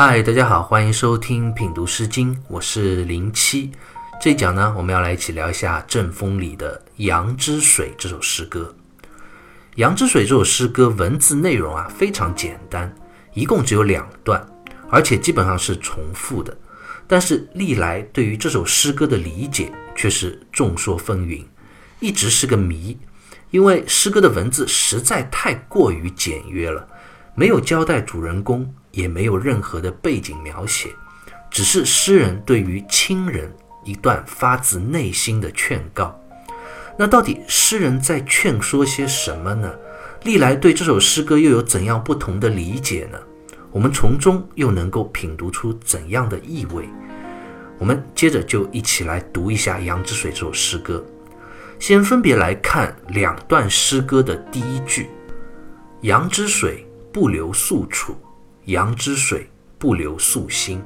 嗨，大家好，欢迎收听品读诗经，我是零七。这一讲呢，我们要来一起聊一下《阵风》里的《阳之水》这首诗歌。《阳之水》这首诗歌文字内容啊非常简单，一共只有两段，而且基本上是重复的。但是历来对于这首诗歌的理解却是众说纷纭，一直是个谜。因为诗歌的文字实在太过于简约了，没有交代主人公，也没有任何的背景描写，只是诗人对于亲人一段发自内心的劝告。那到底诗人在劝说些什么呢？历来对这首诗歌又有怎样不同的理解呢？我们从中又能够品读出怎样的意味？我们接着就一起来读一下《杨之水》这首诗歌。先分别来看两段诗歌的第一句：“杨之水不留宿处，羊之水不留宿心。”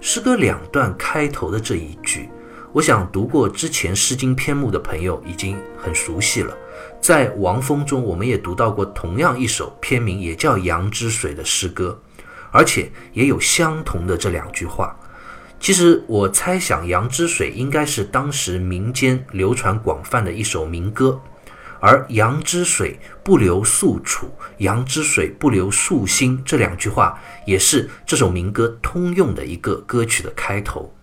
诗歌两段开头的这一句，我想读过之前《诗经》篇目的朋友已经很熟悉了。在《王风》中，我们也读到过同样一首篇名也叫《阳之水》的诗歌，而且也有相同的这两句话。其实我猜想，《阳之水》应该是当时民间流传广泛的一首民歌，而“阳之水不流宿楚，阳之水不流宿心”这两句话也是这首民歌通用的一个歌曲的开头。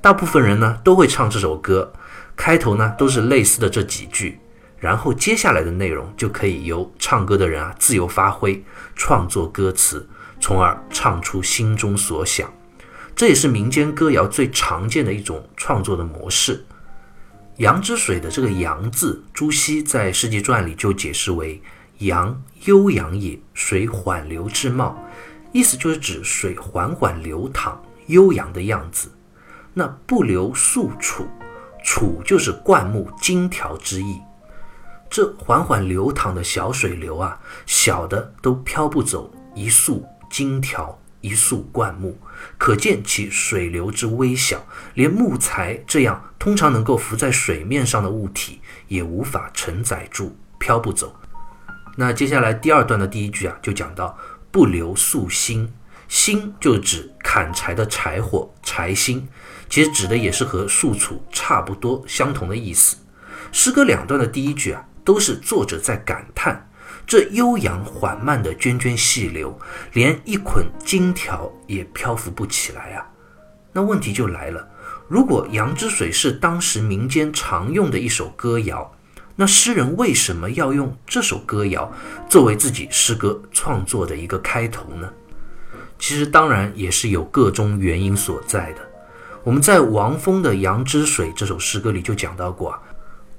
大部分人呢都会唱这首歌，开头呢都是类似的这几句，然后接下来的内容就可以由唱歌的人啊自由发挥，创作歌词，从而唱出心中所想。这也是民间歌谣最常见的一种创作的模式。阳之水的这个“阳”字，朱熹在《世纪传》里就解释为“阳，悠扬也，水缓流之貌”，意思就是指水缓缓流淌、悠扬的样子。那不流宿楚，楚就是灌木、金条之意。这缓缓流淌的小水流啊，小的都飘不走一束金条。一束灌木，可见其水流之微小，连木材这样通常能够浮在水面上的物体也无法承载住，飘不走。那接下来第二段的第一句啊，就讲到不留素心，心就指砍柴的柴火柴薪，其实指的也是和宿楚差不多相同的意思。诗歌两段的第一句啊，都是作者在感叹。这悠扬缓慢的涓涓细流，连一捆金条也漂浮不起来啊！那问题就来了：如果《羊之水》是当时民间常用的一首歌谣，那诗人为什么要用这首歌谣作为自己诗歌创作的一个开头呢？其实当然也是有各种原因所在的。我们在王峰的《羊之水》这首诗歌里就讲到过啊。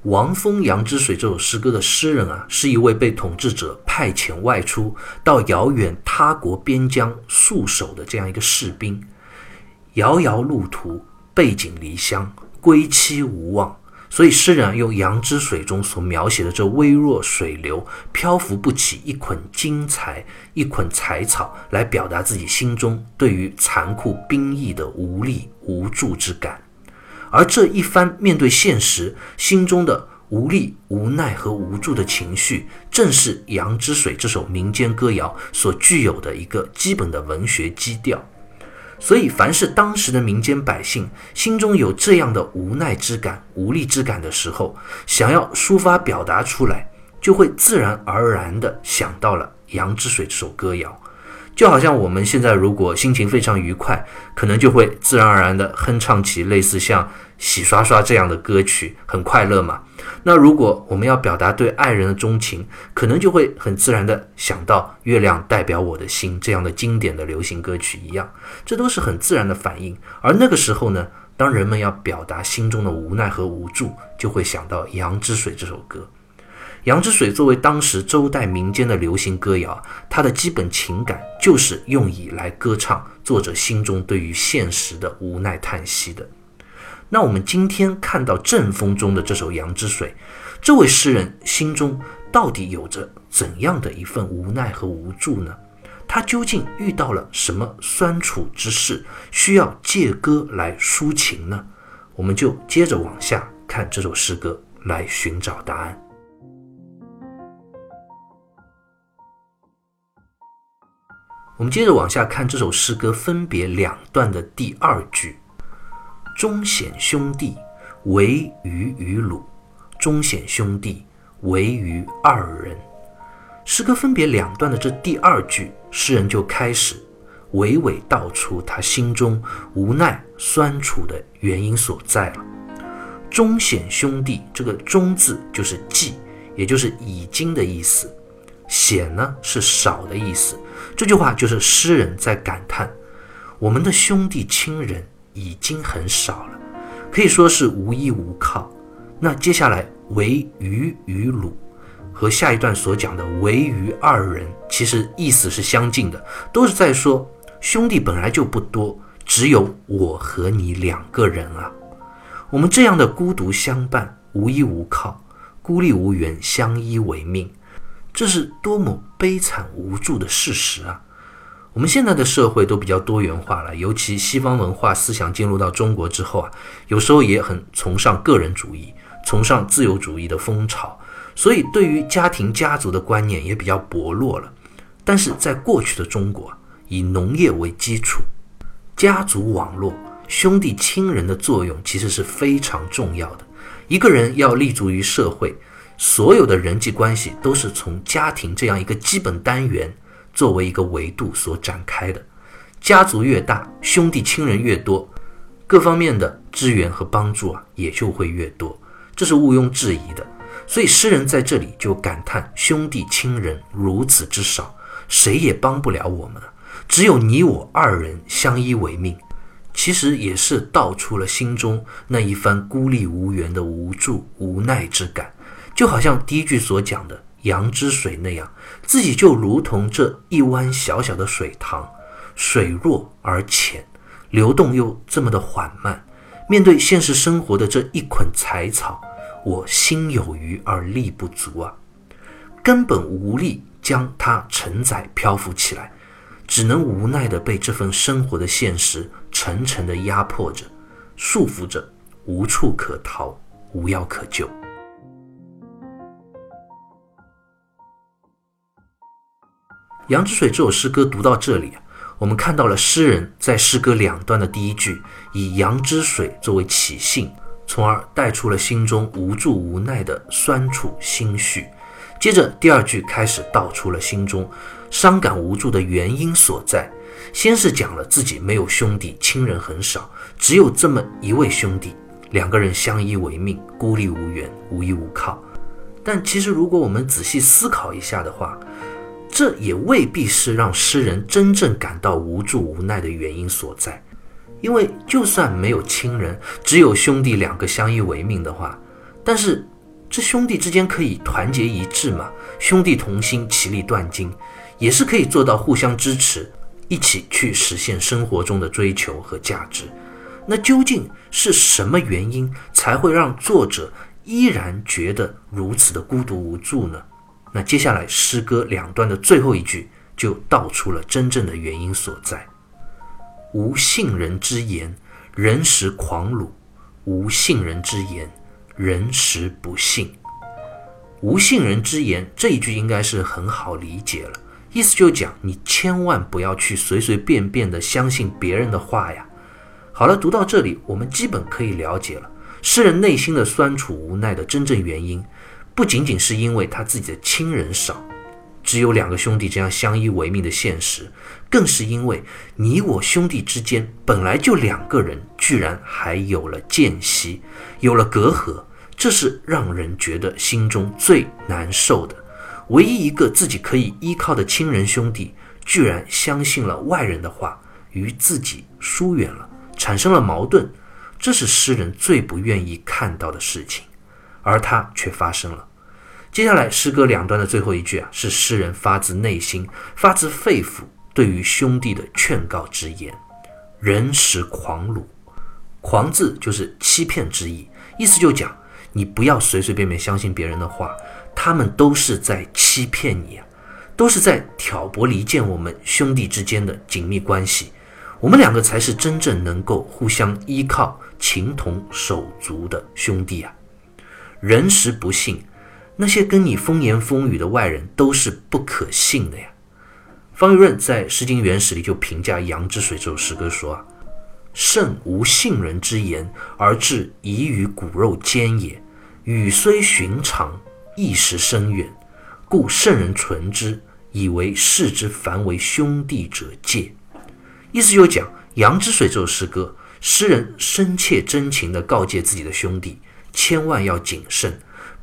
王峰《阳之水》这首诗歌的诗人啊，是一位被统治者派遣外出到遥远他国边疆戍守的这样一个士兵。遥遥路途，背井离乡，归期无望，所以诗人用《阳之水》中所描写的这微弱水流，漂浮不起一捆金财、一捆柴草，来表达自己心中对于残酷兵役的无力无助之感。而这一番面对现实心中的无力、无奈和无助的情绪，正是《羊之水》这首民间歌谣所具有的一个基本的文学基调。所以，凡是当时的民间百姓心中有这样的无奈之感、无力之感的时候，想要抒发表达出来，就会自然而然地想到了《羊之水》这首歌谣。就好像我们现在如果心情非常愉快，可能就会自然而然地哼唱起类似像《洗刷刷》这样的歌曲，很快乐嘛。那如果我们要表达对爱人的钟情，可能就会很自然地想到《月亮代表我的心》这样的经典的流行歌曲一样，这都是很自然的反应。而那个时候呢，当人们要表达心中的无奈和无助，就会想到《阳之水》这首歌。《杨之水》作为当时周代民间的流行歌谣，它的基本情感就是用以来歌唱作者心中对于现实的无奈叹息的。那我们今天看到《阵风》中的这首《杨之水》，这位诗人心中到底有着怎样的一份无奈和无助呢？他究竟遇到了什么酸楚之事，需要借歌来抒情呢？我们就接着往下看这首诗歌，来寻找答案。我们接着往下看这首诗歌分别两段的第二句：“忠显兄弟，唯余于鲁；忠显兄弟，唯余二人。”诗歌分别两段的这第二句，诗人就开始娓娓道出他心中无奈酸楚的原因所在了。忠显兄弟，这个“忠”字就是记，也就是已经的意思；“显”呢是少的意思。这句话就是诗人在感叹，我们的兄弟亲人已经很少了，可以说是无依无靠。那接下来“唯余与鲁”和下一段所讲的“唯余二人”，其实意思是相近的，都是在说兄弟本来就不多，只有我和你两个人啊。我们这样的孤独相伴、无依无靠、孤立无援、相依为命。这是多么悲惨无助的事实啊！我们现在的社会都比较多元化了，尤其西方文化思想进入到中国之后啊，有时候也很崇尚个人主义，崇尚自由主义的风潮，所以对于家庭家族的观念也比较薄弱了。但是在过去的中国，以农业为基础，家族网络、兄弟亲人的作用其实是非常重要的。一个人要立足于社会。所有的人际关系都是从家庭这样一个基本单元作为一个维度所展开的。家族越大，兄弟亲人越多，各方面的支援和帮助啊也就会越多，这是毋庸置疑的。所以诗人在这里就感叹：兄弟亲人如此之少，谁也帮不了我们了只有你我二人相依为命。其实也是道出了心中那一番孤立无援的无助无奈之感。就好像第一句所讲的羊之水那样，自己就如同这一湾小小的水塘，水弱而浅，流动又这么的缓慢。面对现实生活的这一捆柴草，我心有余而力不足啊，根本无力将它承载漂浮起来，只能无奈地被这份生活的现实沉沉地压迫着，束缚着，无处可逃，无药可救。《羊之水》这首诗歌读到这里，我们看到了诗人在诗歌两段的第一句以羊之水作为起兴，从而带出了心中无助无奈的酸楚心绪。接着第二句开始道出了心中伤感无助的原因所在。先是讲了自己没有兄弟，亲人很少，只有这么一位兄弟，两个人相依为命，孤立无援，无依无靠。但其实如果我们仔细思考一下的话，这也未必是让诗人真正感到无助无奈的原因所在，因为就算没有亲人，只有兄弟两个相依为命的话，但是这兄弟之间可以团结一致嘛？兄弟同心，其利断金，也是可以做到互相支持，一起去实现生活中的追求和价值。那究竟是什么原因才会让作者依然觉得如此的孤独无助呢？那接下来诗歌两段的最后一句就道出了真正的原因所在：无信人之言，人实狂鲁；无信人之言，人实不信。无信人之言这一句应该是很好理解了，意思就讲你千万不要去随随便便的相信别人的话呀。好了，读到这里，我们基本可以了解了诗人内心的酸楚无奈的真正原因。不仅仅是因为他自己的亲人少，只有两个兄弟这样相依为命的现实，更是因为你我兄弟之间本来就两个人，居然还有了间隙，有了隔阂，这是让人觉得心中最难受的。唯一一个自己可以依靠的亲人兄弟，居然相信了外人的话，与自己疏远了，产生了矛盾，这是诗人最不愿意看到的事情，而它却发生了。接下来诗歌两段的最后一句啊，是诗人发自内心、发自肺腑对于兄弟的劝告之言：“人实狂鲁，狂字就是欺骗之意，意思就讲你不要随随便便相信别人的话，他们都是在欺骗你啊，都是在挑拨离间我们兄弟之间的紧密关系。我们两个才是真正能够互相依靠、情同手足的兄弟啊！人实不信。”那些跟你风言风语的外人都是不可信的呀。方玉润在《诗经原始》里就评价《杨之水》这首诗歌说啊：“圣无信人之言，而至疑于骨肉间也。语虽寻常，意识深远，故圣人存之，以为视之凡为兄弟者戒。”意思就讲《杨之水》这首诗歌，诗人深切真情地告诫自己的兄弟，千万要谨慎。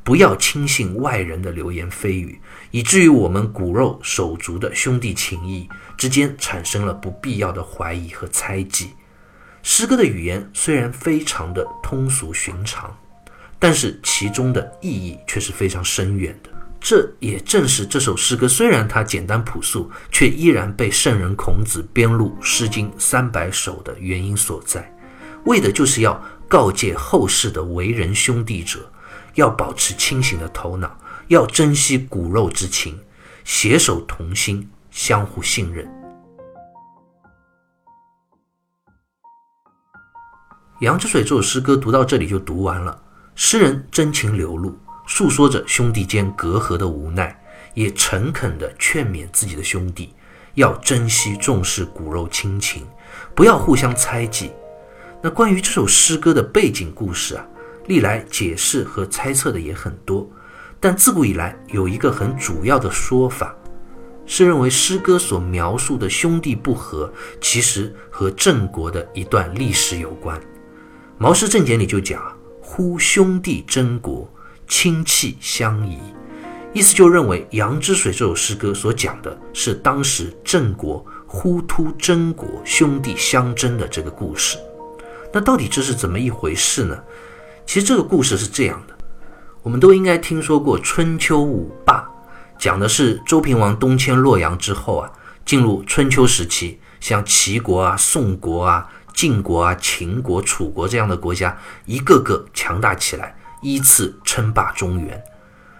不要轻信外人的流言蜚语，以至于我们骨肉手足的兄弟情谊之间产生了不必要的怀疑和猜忌。诗歌的语言虽然非常的通俗寻常，但是其中的意义却是非常深远的。这也正是这首诗歌虽然它简单朴素，却依然被圣人孔子编入《诗经》三百首的原因所在，为的就是要告诫后世的为人兄弟者。要保持清醒的头脑，要珍惜骨肉之情，携手同心，相互信任。《羊之水》这首诗歌读到这里就读完了，诗人真情流露，诉说着兄弟间隔阂的无奈，也诚恳地劝勉自己的兄弟要珍惜重视骨肉亲情，不要互相猜忌。那关于这首诗歌的背景故事啊？历来解释和猜测的也很多，但自古以来有一个很主要的说法，是认为诗歌所描述的兄弟不和，其实和郑国的一段历史有关。《毛氏正解》里就讲：“呼兄弟争国，亲戚相疑。”意思就认为《杨之水》这首诗歌所讲的是当时郑国呼突争国，兄弟相争的这个故事。那到底这是怎么一回事呢？其实这个故事是这样的，我们都应该听说过春秋五霸，讲的是周平王东迁洛阳之后啊，进入春秋时期，像齐国啊、宋国啊、晋国啊、秦国、楚国这样的国家，一个个强大起来，依次称霸中原。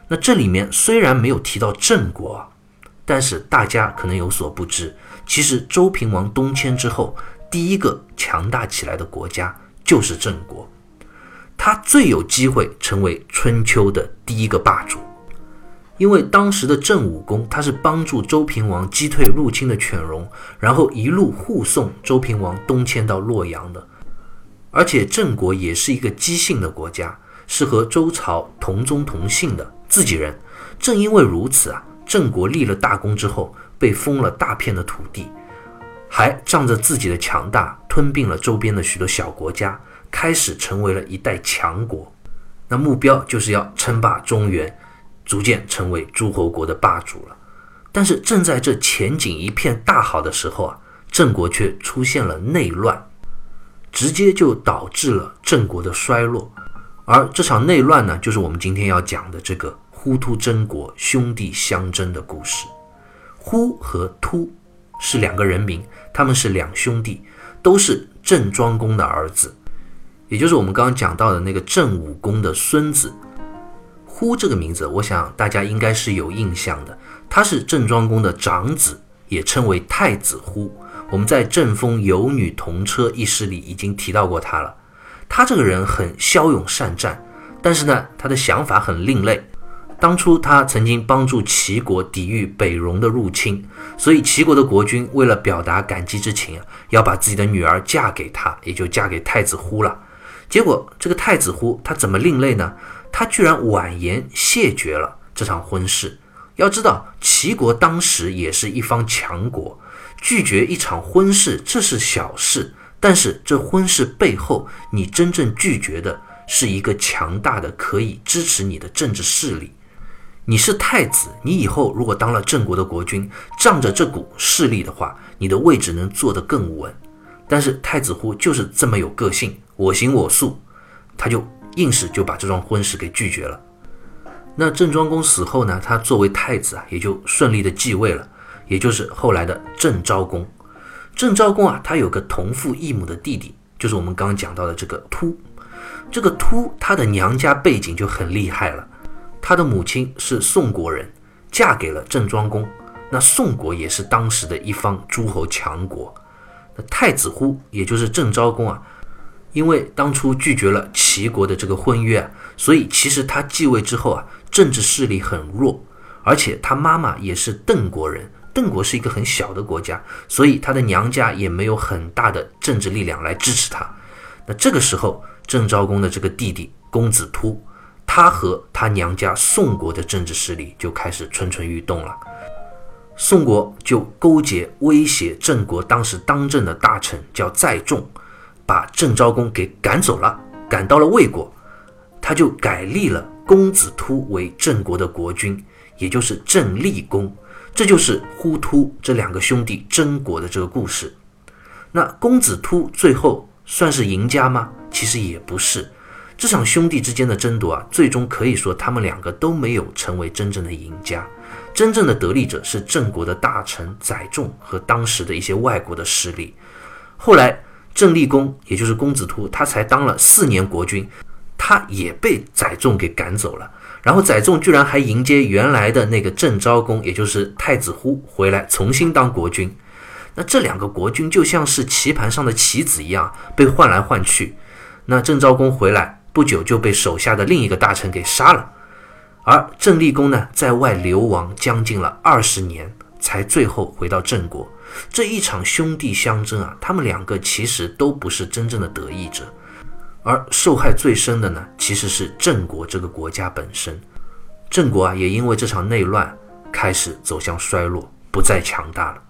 那这里面虽然没有提到郑国，但是大家可能有所不知，其实周平王东迁之后，第一个强大起来的国家就是郑国。他最有机会成为春秋的第一个霸主，因为当时的郑武公他是帮助周平王击退入侵的犬戎，然后一路护送周平王东迁到洛阳的。而且郑国也是一个姬姓的国家，是和周朝同宗同姓的自己人。正因为如此啊，郑国立了大功之后，被封了大片的土地，还仗着自己的强大，吞并了周边的许多小国家。开始成为了一代强国，那目标就是要称霸中原，逐渐成为诸侯国的霸主了。但是正在这前景一片大好的时候啊，郑国却出现了内乱，直接就导致了郑国的衰落。而这场内乱呢，就是我们今天要讲的这个呼突争国兄弟相争的故事。呼和突是两个人名，他们是两兄弟，都是郑庄公的儿子。也就是我们刚刚讲到的那个郑武公的孙子，呼这个名字，我想大家应该是有印象的。他是郑庄公的长子，也称为太子呼。我们在《郑风有女同车》一诗里已经提到过他了。他这个人很骁勇善战，但是呢，他的想法很另类。当初他曾经帮助齐国抵御北戎的入侵，所以齐国的国君为了表达感激之情啊，要把自己的女儿嫁给他，也就嫁给太子呼了。结果，这个太子乎他怎么另类呢？他居然婉言谢绝了这场婚事。要知道，齐国当时也是一方强国，拒绝一场婚事这是小事，但是这婚事背后，你真正拒绝的是一个强大的可以支持你的政治势力。你是太子，你以后如果当了郑国的国君，仗着这股势力的话，你的位置能坐得更稳。但是太子乎就是这么有个性。我行我素，他就硬是就把这桩婚事给拒绝了。那郑庄公死后呢，他作为太子啊，也就顺利的继位了，也就是后来的郑昭公。郑昭公啊，他有个同父异母的弟弟，就是我们刚刚讲到的这个突。这个突他的娘家背景就很厉害了，他的母亲是宋国人，嫁给了郑庄公。那宋国也是当时的一方诸侯强国。那太子呼，也就是郑昭公啊。因为当初拒绝了齐国的这个婚约，所以其实他继位之后啊，政治势力很弱，而且他妈妈也是邓国人，邓国是一个很小的国家，所以他的娘家也没有很大的政治力量来支持他。那这个时候，郑昭公的这个弟弟公子突，他和他娘家宋国的政治势力就开始蠢蠢欲动了。宋国就勾结威胁郑国当时当政的大臣叫载仲，把郑昭公给赶走了，赶到了魏国，他就改立了公子突为郑国的国君，也就是郑立公。这就是呼突这两个兄弟争国的这个故事。那公子突最后算是赢家吗？其实也不是。这场兄弟之间的争夺啊，最终可以说他们两个都没有成为真正的赢家。真正的得利者是郑国的大臣载仲和当时的一些外国的势力。后来郑立公，也就是公子突，他才当了四年国君，他也被载仲给赶走了。然后载仲居然还迎接原来的那个郑昭公，也就是太子忽回来重新当国君。那这两个国君就像是棋盘上的棋子一样被换来换去。那郑昭公回来不久就被手下的另一个大臣给杀了，而郑立公呢在外流亡将近了二十年，才最后回到郑国。这一场兄弟相争啊，他们两个其实都不是真正的得益者。而受害最深的呢，其实是郑国这个国家本身。郑国啊，也因为这场内乱开始走向衰落，不再强大了。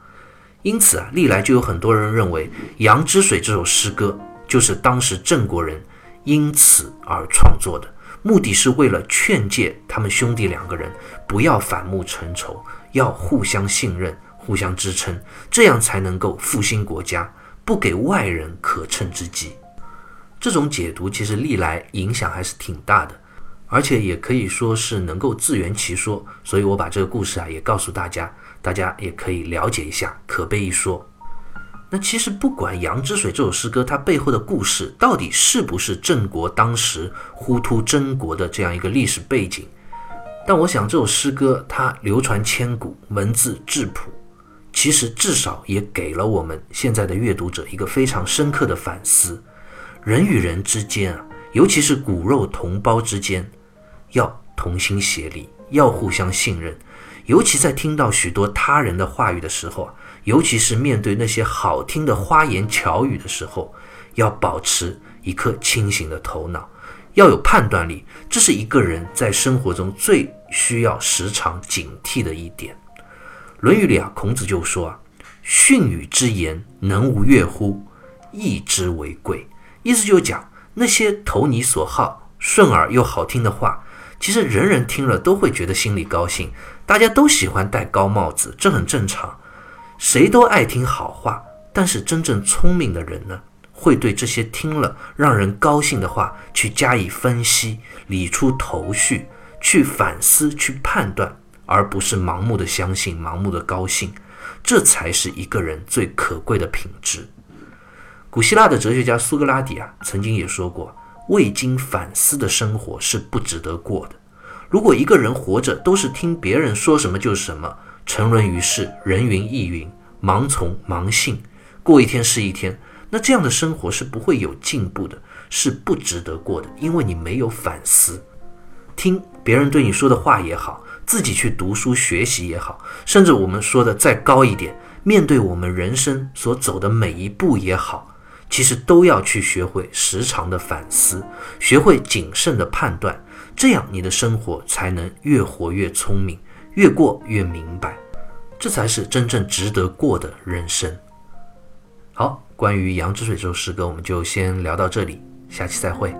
因此啊，历来就有很多人认为《杨之水》这首诗歌就是当时郑国人因此而创作的，目的是为了劝诫他们兄弟两个人不要反目成仇，要互相信任、互相支撑，这样才能够复兴国家，不给外人可乘之机。这种解读其实历来影响还是挺大的，而且也可以说是能够自圆其说。所以我把这个故事啊也告诉大家，大家也可以了解一下，可悲一说。那其实不管《杨之水》这首诗歌它背后的故事到底是不是郑国当时呼突争国的这样一个历史背景，但我想这首诗歌它流传千古，文字质朴，其实至少也给了我们现在的阅读者一个非常深刻的反思。人与人之间啊，尤其是骨肉同胞之间，要同心协力，要互相信任。尤其在听到许多他人的话语的时候啊，尤其是面对那些好听的花言巧语的时候，要保持一颗清醒的头脑，要有判断力。这是一个人在生活中最需要时常警惕的一点。《论语》里啊，孔子就说啊：“训语之言，能无悦乎？义之为贵。”意思就是讲那些投你所好、顺耳又好听的话，其实人人听了都会觉得心里高兴。大家都喜欢戴高帽子，这很正常。谁都爱听好话，但是真正聪明的人呢，会对这些听了让人高兴的话去加以分析、理出头绪、去反思、去判断，而不是盲目的相信、盲目的高兴。这才是一个人最可贵的品质。古希腊的哲学家苏格拉底啊，曾经也说过，未经反思的生活是不值得过的。如果一个人活着都是听别人说什么就是什么，沉沦于世，人云亦云，盲从盲信，过一天是一天，那这样的生活是不会有进步的，是不值得过的，因为你没有反思。听别人对你说的话也好，自己去读书学习也好，甚至我们说的再高一点，面对我们人生所走的每一步也好。其实都要去学会时常的反思，学会谨慎的判断，这样你的生活才能越活越聪明，越过越明白，这才是真正值得过的人生。好，关于《杨之水》这首诗歌，我们就先聊到这里，下期再会。